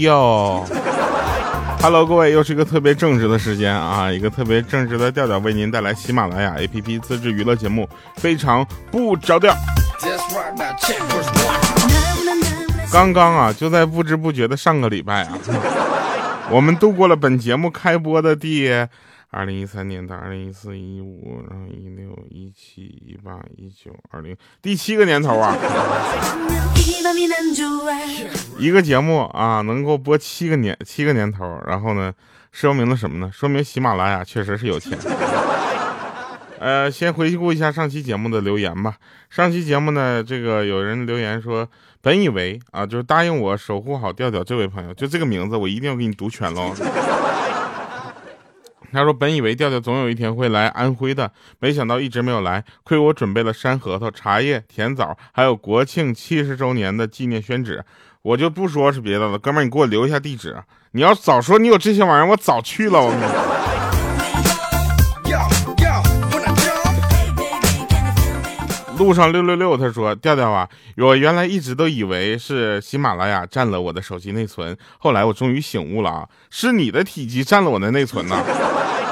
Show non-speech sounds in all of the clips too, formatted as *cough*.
哟，Hello，各位，又是一个特别正直的时间啊，一个特别正直的调调为您带来喜马拉雅 APP 自制娱乐节目，非常不着调。刚刚啊，就在不知不觉的上个礼拜啊，我们度过了本节目开播的第二零一三年到二零一四一五，然后一六一七一八一九二零第七个年头啊，一个节目啊能够播七个年七个年头，然后呢，说明了什么呢？说明喜马拉雅确实是有钱。*laughs* 呃，先回顾一下上期节目的留言吧。上期节目呢，这个有人留言说，本以为啊，就是答应我守护好调调这位朋友，就这个名字，我一定要给你读全喽。他说，本以为调调总有一天会来安徽的，没想到一直没有来。亏我准备了山核桃、茶叶、甜枣，还有国庆七十周年的纪念宣纸，我就不说是别的了。哥们儿，你给我留一下地址。你要早说你有这些玩意儿，我早去了。我。路上六六六，他说：“调调啊，我原来一直都以为是喜马拉雅占了我的手机内存，后来我终于醒悟了啊，是你的体积占了我的内存呢。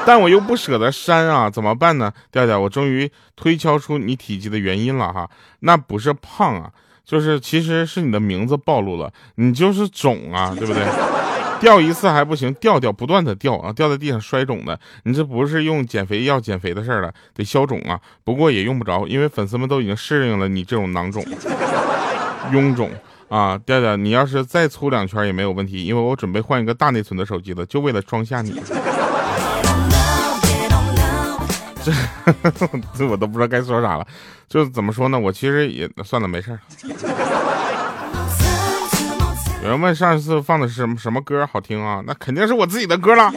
但我又不舍得删啊，怎么办呢？调调，我终于推敲出你体积的原因了哈，那不是胖啊，就是其实是你的名字暴露了，你就是肿啊，*laughs* 对不对？”掉一次还不行，掉掉不断的掉啊，掉在地上摔肿的。你这不是用减肥药减肥的事儿了，得消肿啊。不过也用不着，因为粉丝们都已经适应了你这种囊肿、*laughs* 臃肿啊。调调，你要是再粗两圈也没有问题，因为我准备换一个大内存的手机了，就为了装下你。*laughs* 这我都不知道该说啥了，就怎么说呢？我其实也算了，没事儿。有人问上一次放的是什么什么歌好听啊？那肯定是我自己的歌了，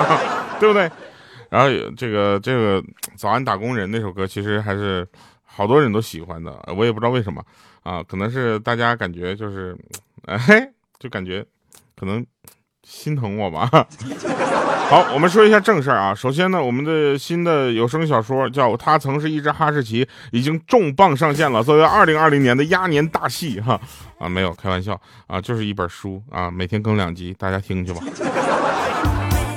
*laughs* 对不对？然后这个这个早安打工人那首歌，其实还是好多人都喜欢的，我也不知道为什么啊，可能是大家感觉就是，*laughs* 哎，就感觉可能。心疼我吧。*laughs* 好，我们说一下正事儿啊。首先呢，我们的新的有声小说叫《他曾是一只哈士奇》，已经重磅上线了。作为二零二零年的鸭年大戏，哈啊，没有开玩笑啊，就是一本书啊，每天更两集，大家听去吧。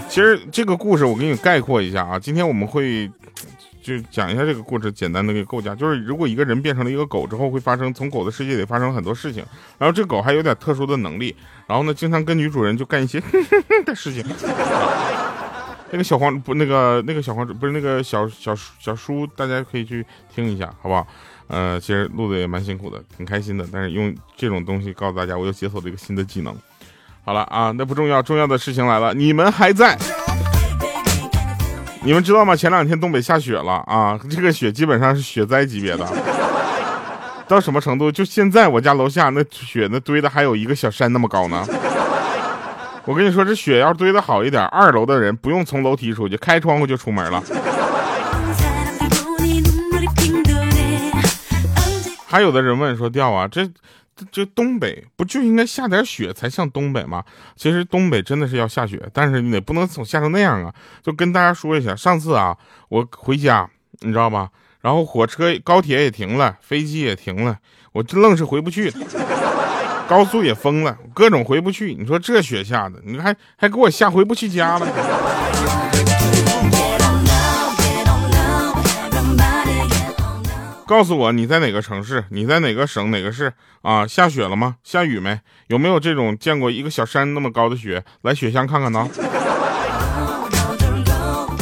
其实这个故事我给你概括一下啊，今天我们会。就讲一下这个故事，简单的个构架，就是如果一个人变成了一个狗之后，会发生从狗的世界里发生很多事情，然后这狗还有点特殊的能力，然后呢，经常跟女主人就干一些 *laughs* 的事情。那个小黄不，那个那个小黄不是那个小小小叔，大家可以去听一下，好不好？呃，其实录的也蛮辛苦的，挺开心的，但是用这种东西告诉大家，我又解锁了一个新的技能。好了啊，那不重要，重要的事情来了，你们还在。你们知道吗？前两天东北下雪了啊，这个雪基本上是雪灾级别的，到什么程度？就现在我家楼下那雪那堆的还有一个小山那么高呢。我跟你说，这雪要堆的好一点，二楼的人不用从楼梯出去，开窗户就出门了。还有的人问说：“掉啊，这。”这东北不就应该下点雪才像东北吗？其实东北真的是要下雪，但是你也不能总下成那样啊。就跟大家说一下，上次啊，我回家，你知道吧？然后火车、高铁也停了，飞机也停了，我这愣是回不去。高速也封了，各种回不去。你说这雪下的，你还还给我吓回不去家了。告诉我你在哪个城市？你在哪个省哪个市啊？下雪了吗？下雨没？有没有这种见过一个小山那么高的雪？来雪乡看看呢。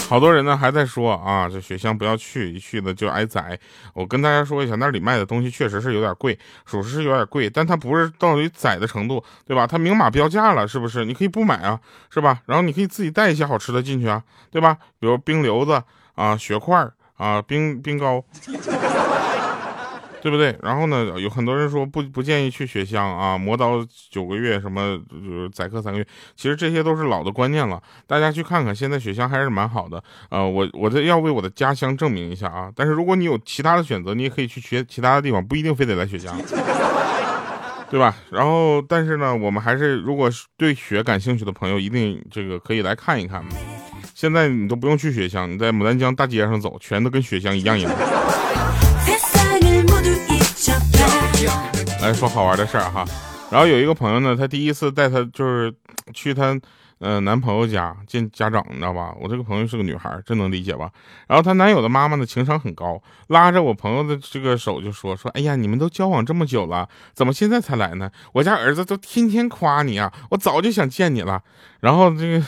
好多人呢还在说啊，这雪乡不要去，一去了就挨宰。我跟大家说一下，那里卖的东西确实是有点贵，属实是有点贵，但它不是到于宰的程度，对吧？它明码标价了，是不是？你可以不买啊，是吧？然后你可以自己带一些好吃的进去啊，对吧？比如冰溜子啊，雪块啊，冰冰糕。对不对？然后呢，有很多人说不不建议去雪乡啊，磨刀九个月，什么就是宰客三个月，其实这些都是老的观念了。大家去看看，现在雪乡还是蛮好的。呃，我我这要为我的家乡证明一下啊。但是如果你有其他的选择，你也可以去学其他的地方，不一定非得来雪乡，对吧？然后，但是呢，我们还是如果对雪感兴趣的朋友，一定这个可以来看一看。现在你都不用去雪乡，你在牡丹江大街上走，全都跟雪乡一样样。来 *laughs* 说好玩的事儿哈，然后有一个朋友呢，他第一次带他就是去他。呃，男朋友家见家长，你知道吧？我这个朋友是个女孩，这能理解吧？然后她男友的妈妈呢，情商很高，拉着我朋友的这个手就说：“说，哎呀，你们都交往这么久了，怎么现在才来呢？我家儿子都天天夸你啊，我早就想见你了。”然后这个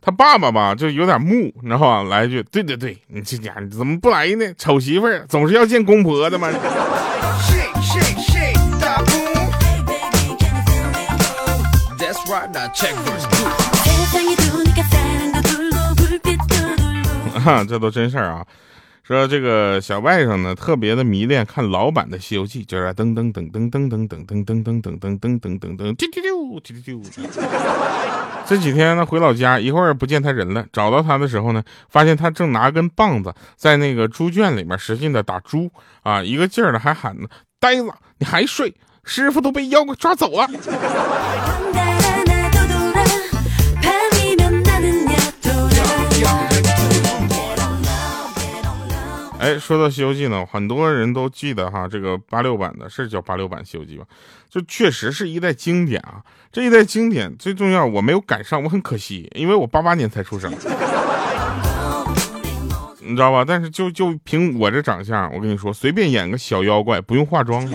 他爸爸吧，就有点木，你知道吧？来一句：“对对对，你这家怎么不来呢？丑媳妇儿总是要见公婆的嘛。*laughs* ” *laughs* 哈，这都真事儿啊！说这个小外甥呢，特别的迷恋看老版的《西游记》，就是噔噔噔噔噔噔噔噔噔噔噔噔噔噔噔噔，丢丢丢丢丢丢。这几天呢，回老家一会儿不见他人了，找到他的时候呢，发现他正拿根棒子在那个猪圈里面使劲的打猪啊，一个劲儿的还喊呢：“呆子，你还睡？师傅都被妖怪抓走了。”说到《西游记》呢，很多人都记得哈，这个八六版的是叫八六版《西游记》吧？就确实是一代经典啊！这一代经典最重要，我没有赶上，我很可惜，因为我八八年才出生，你知道吧？但是就就凭我这长相，我跟你说，随便演个小妖怪，不用化妆。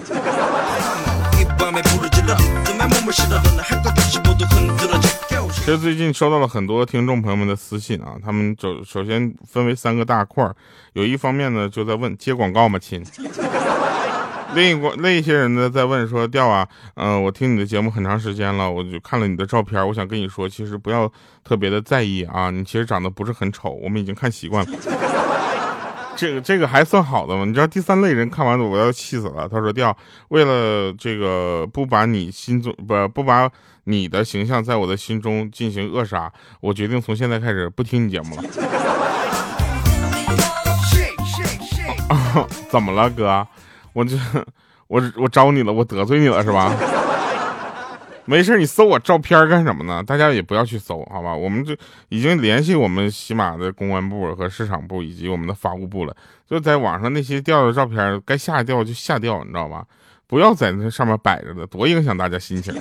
其实最近收到了很多听众朋友们的私信啊，他们首首先分为三个大块儿，有一方面呢就在问接广告吗亲，*laughs* 另一个另一些人呢在问说调啊，嗯，我听你的节目很长时间了，我就看了你的照片，我想跟你说，其实不要特别的在意啊，你其实长得不是很丑，我们已经看习惯了。*laughs* 这个这个还算好的吗？你知道第三类人看完我要气死了，他说调为了这个不把你心中不不把。你的形象在我的心中进行扼杀，我决定从现在开始不听你节目了。*laughs* 怎么了，哥？我这我我招你了，我得罪你了是吧？没事，你搜我照片干什么呢？大家也不要去搜，好吧？我们这已经联系我们喜马的公关部和市场部以及我们的法务部了，就在网上那些掉的照片，该下掉就下掉，你知道吧？不要在那上面摆着的，多影响大家心情。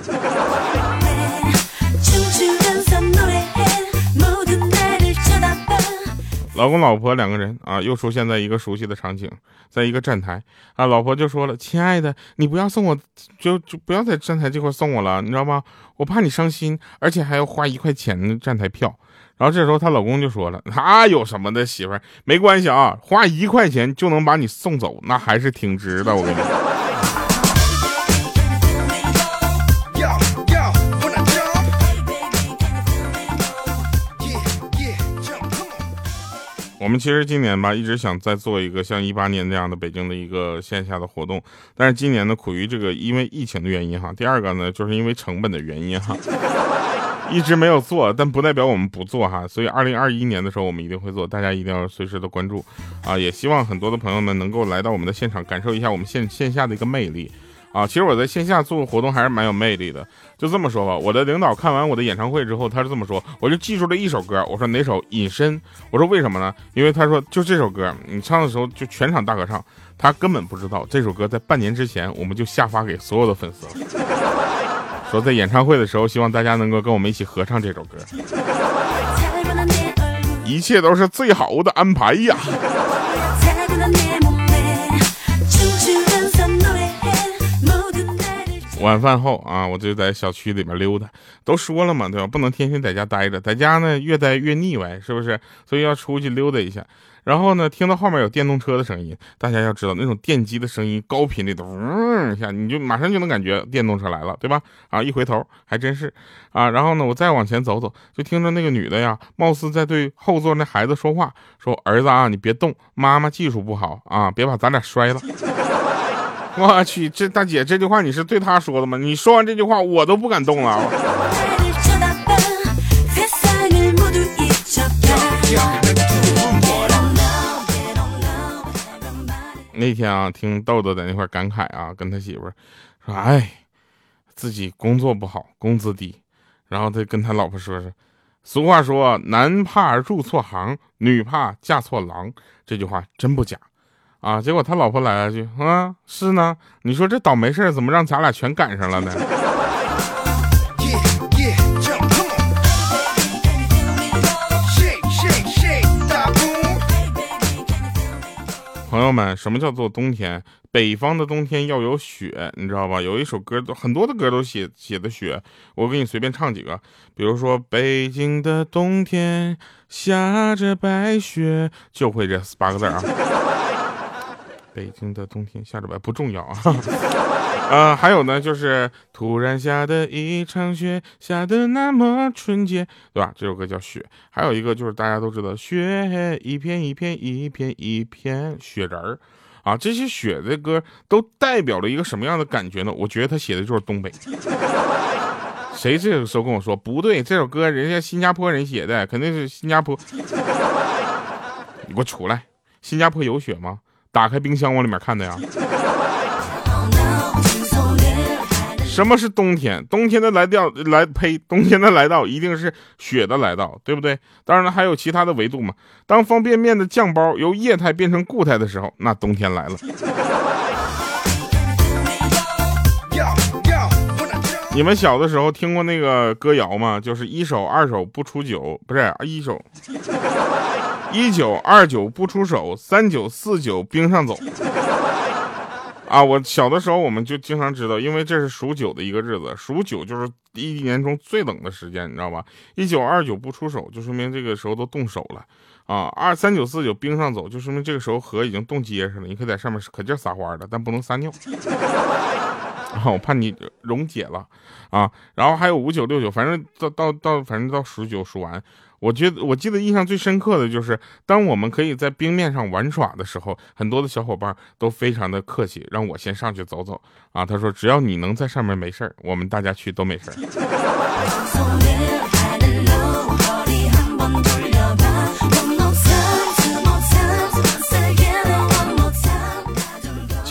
老公老婆两个人啊，又出现在一个熟悉的场景，在一个站台啊，老婆就说了：“亲爱的，你不要送我，就就不要在站台这块送我了，你知道吗？我怕你伤心，而且还要花一块钱的站台票。”然后这时候她老公就说了：“他有什么的媳妇儿，没关系啊，花一块钱就能把你送走，那还是挺值的，我跟你说。”我们其实今年吧，一直想再做一个像一八年那样的北京的一个线下的活动，但是今年呢，苦于这个因为疫情的原因哈，第二个呢，就是因为成本的原因哈，一直没有做，但不代表我们不做哈，所以二零二一年的时候我们一定会做，大家一定要随时的关注啊，也希望很多的朋友们能够来到我们的现场，感受一下我们线线下的一个魅力。啊，其实我在线下做活动还是蛮有魅力的。就这么说吧，我的领导看完我的演唱会之后，他是这么说，我就记住了一首歌。我说哪首？隐身。我说为什么呢？因为他说就这首歌，你唱的时候就全场大合唱。他根本不知道这首歌在半年之前我们就下发给所有的粉丝了，说在演唱会的时候希望大家能够跟我们一起合唱这首歌。一切都是最好的安排呀。晚饭后啊，我就在小区里面溜达。都说了嘛，对吧？不能天天在家待着，在家呢越待越腻歪，是不是？所以要出去溜达一下。然后呢，听到后面有电动车的声音，大家要知道那种电机的声音，高频的，嗡一下，你就马上就能感觉电动车来了，对吧？啊，一回头还真是啊。然后呢，我再往前走走，就听着那个女的呀，貌似在对后座那孩子说话，说：“儿子啊，你别动，妈妈技术不好啊，别把咱俩摔了。” *laughs* 我去，这大姐这句话你是对她说的吗？你说完这句话，我都不敢动了。*laughs* 那天啊，听豆豆在那块感慨啊，跟他媳妇说：“哎，自己工作不好，工资低。”然后他跟他老婆说：“说俗话说，男怕入错行，女怕嫁错郎。”这句话真不假。啊！结果他老婆来了句：“啊，是呢。你说这倒霉事儿怎么让咱俩全赶上了呢？”朋友们，什么叫做冬天？北方的冬天要有雪，你知道吧？有一首歌，很多的歌都写写的雪。我给你随便唱几个，比如说《北京的冬天下着白雪》，就会这八个字啊。北京的冬天下着白，不重要啊。*laughs* 呃，还有呢，就是突然下的一场雪，下的那么纯洁，对吧？这首歌叫《雪》。还有一个就是大家都知道，雪一片一片一片一片雪人儿啊，这些雪的歌都代表了一个什么样的感觉呢？我觉得他写的就是东北。谁这个时候跟我说不对？这首歌人家新加坡人写的，肯定是新加坡。你给我出来！新加坡有雪吗？打开冰箱往里面看的呀。什么是冬天？冬天的来到来呸，冬天的来到一定是雪的来到，对不对？当然了，还有其他的维度嘛。当方便面的酱包由液态变成固态的时候，那冬天来了。你们小的时候听过那个歌谣吗？就是一手二手不出酒，不是一手。一九二九不出手，三九四九冰上走。啊，我小的时候我们就经常知道，因为这是数九的一个日子，数九就是一年中最冷的时间，你知道吧？一九二九不出手，就说明这个时候都冻手了。啊，二三九四九冰上走，就说明这个时候河已经冻结实了，你可以在上面可劲撒欢的，但不能撒尿。啊，我怕你溶解了。啊，然后还有五九六九，反正到到到，反正到数九数完。我觉得我记得印象最深刻的就是，当我们可以在冰面上玩耍的时候，很多的小伙伴都非常的客气，让我先上去走走啊。他说，只要你能在上面没事儿，我们大家去都没事儿。*laughs*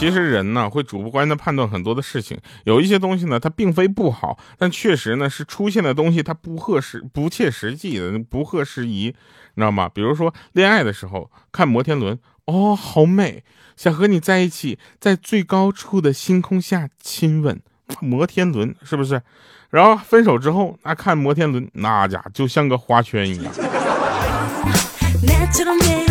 其实人呢会主观的判断很多的事情，有一些东西呢它并非不好，但确实呢是出现的东西它不合适、不切实际的、不合时宜，你知道吗？比如说恋爱的时候看摩天轮，哦，好美，想和你在一起，在最高处的星空下亲吻摩天轮，是不是？然后分手之后那看摩天轮，那家就像个花圈一样。*laughs*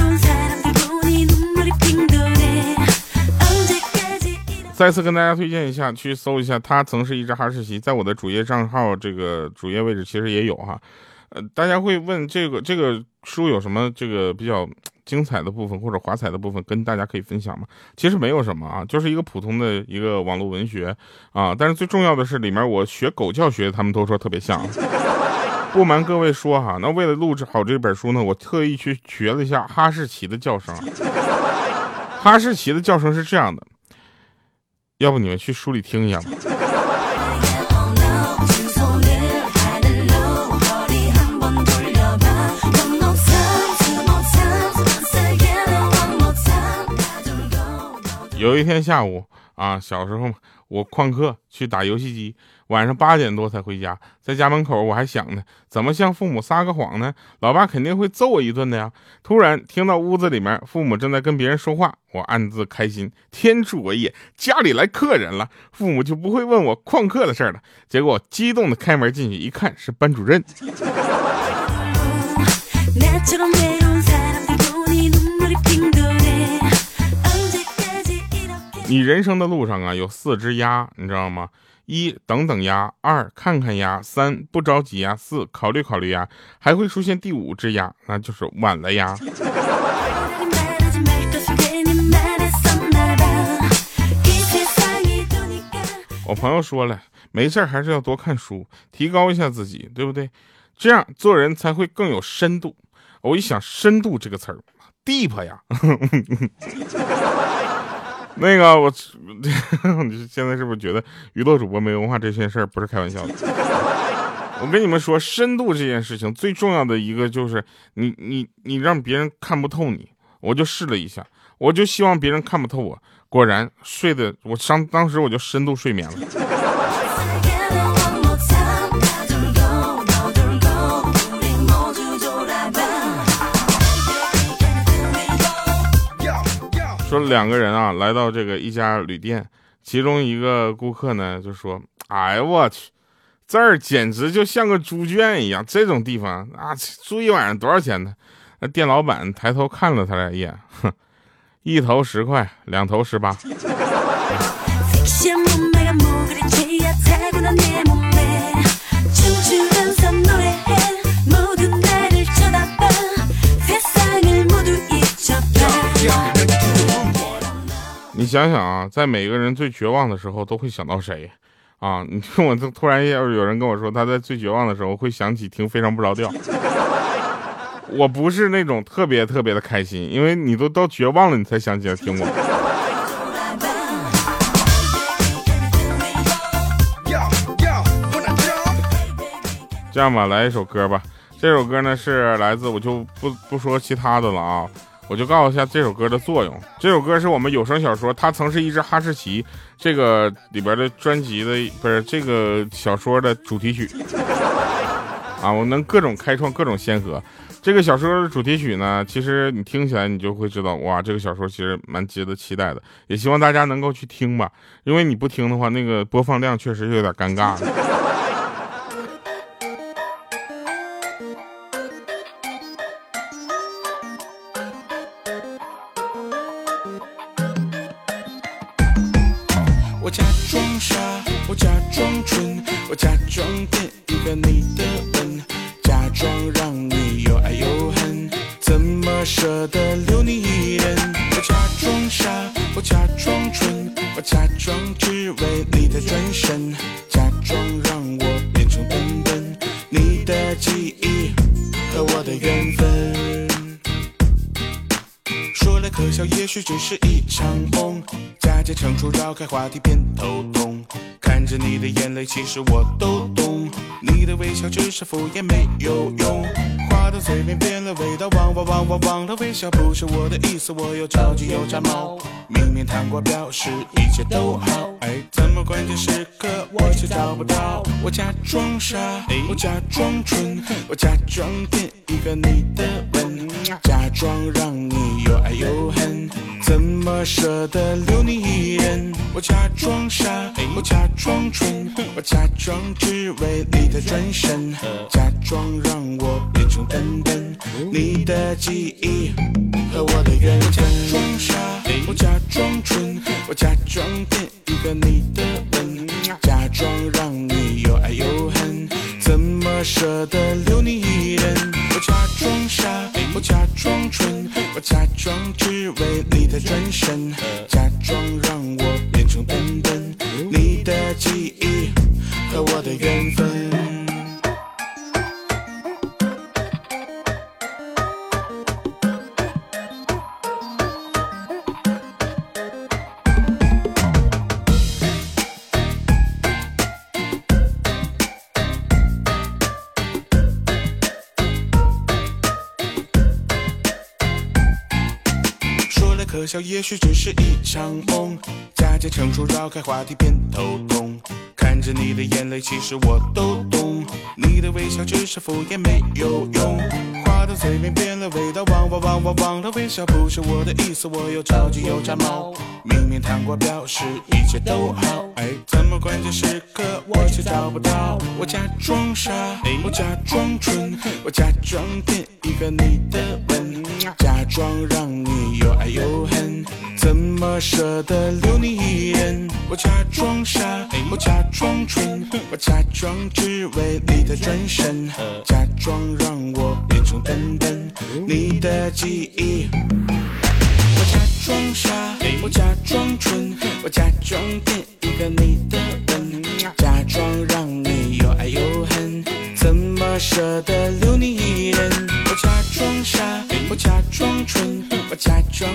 再次跟大家推荐一下，去搜一下，他曾是一只哈士奇，在我的主页账号这个主页位置其实也有哈。呃，大家会问这个这个书有什么这个比较精彩的部分或者华彩的部分，跟大家可以分享吗？其实没有什么啊，就是一个普通的一个网络文学啊。但是最重要的是里面我学狗叫学，他们都说特别像。不瞒各位说哈，那为了录制好这本书呢，我特意去学了一下哈士奇的叫声。哈士奇的叫声是这样的。要不你们去书里听一下吧。有一天下午啊，小时候。我旷课去打游戏机，晚上八点多才回家，在家门口我还想呢，怎么向父母撒个谎呢？老爸肯定会揍我一顿的呀。突然听到屋子里面父母正在跟别人说话，我暗自开心，天助我也，家里来客人了，父母就不会问我旷课的事了。结果激动的开门进去一看，是班主任。你人生的路上啊，有四只鸭，你知道吗？一等等鸭，二看看鸭，三不着急鸭，四考虑考虑鸭，还会出现第五只鸭，那就是晚了鸭。我朋友说了，没事还是要多看书，提高一下自己，对不对？这样做人才会更有深度。我一想，深度这个词儿，deep 呀。*laughs* 那个我，*laughs* 你现在是不是觉得娱乐主播没文化这件事儿不是开玩笑的？*laughs* 我跟你们说，深度这件事情最重要的一个就是你你你让别人看不透你。我就试了一下，我就希望别人看不透我。果然睡的我当当时我就深度睡眠了。两个人啊，来到这个一家旅店，其中一个顾客呢就说：“哎呀，我去，这儿简直就像个猪圈一样，这种地方啊，住一晚上多少钱呢？”那店老板抬头看了他俩一眼，哼，一头十块，两头十八。*laughs* 想想啊，在每个人最绝望的时候，都会想到谁？啊，*laughs* 你听我这突然要是有人跟我说他在最绝望的时候会想起听非常不着调，我不是那种特别特别的开心，因为你都到绝望了，你才想起来听我。这样吧，来一首歌吧。这首歌呢是来自，我就不不说其他的了啊。我就告诉一下这首歌的作用。这首歌是我们有声小说，它曾是一只哈士奇这个里边的专辑的，不是这个小说的主题曲啊。我能各种开创各种先河。这个小说的主题曲呢，其实你听起来你就会知道，哇，这个小说其实蛮值得期待的。也希望大家能够去听吧，因为你不听的话，那个播放量确实有点尴尬。我假装蠢我假装只为你的转身假装让我变成笨笨你的记忆和我的缘分。说来可笑也许只是一场梦假借成熟绕开话题变头痛看着你的眼泪其实我都懂微笑只是敷衍，没有用。话到嘴边变了味道，忘忘忘忘忘了微笑不是我的意思，我又着急又炸毛。明明谈过表示一切都好，哎，怎么关键时刻我却找不到？我假装傻，我假装蠢，我假装骗一个你的吻，假装让你又爱又恨，怎么舍得留你一人？我假装傻，我假装蠢，我假装只为你的转身，假装让我变成笨笨，你的记忆和我的缘分。假装傻，我假装蠢，我假装骗一个你的吻，假装让你又爱又恨，怎么舍得留你一人？我假装傻，我假装蠢，我假装只为你的转身，假装让我变成笨笨，你的记忆和我的缘分。可笑，也许只是一场梦，佳节成熟绕开话题偏头痛。看着你的眼泪，其实我都懂。你的微笑只是敷衍，没有用。话到嘴边变了味道，忘忘忘忘忘了微笑不是我的意思，我又着急又炸毛。明明糖果表示一切都好，哎，怎么关键时刻我却找不到？我假装傻，我假装蠢，我假装骗一个你的吻，假装让你又爱又恨，怎么舍得留你一人？我假装傻，我假装蠢，我假装只为你的转身，假装让我变成笨笨，你的记忆。我假装傻，我假装蠢，我假装骗一个你的吻，假装让你又爱又恨，怎么舍得留你一人？我假装傻，我假装蠢，我假装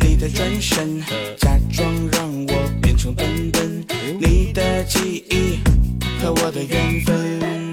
你的转身，假装让我变成笨笨，你的记忆和我的缘分。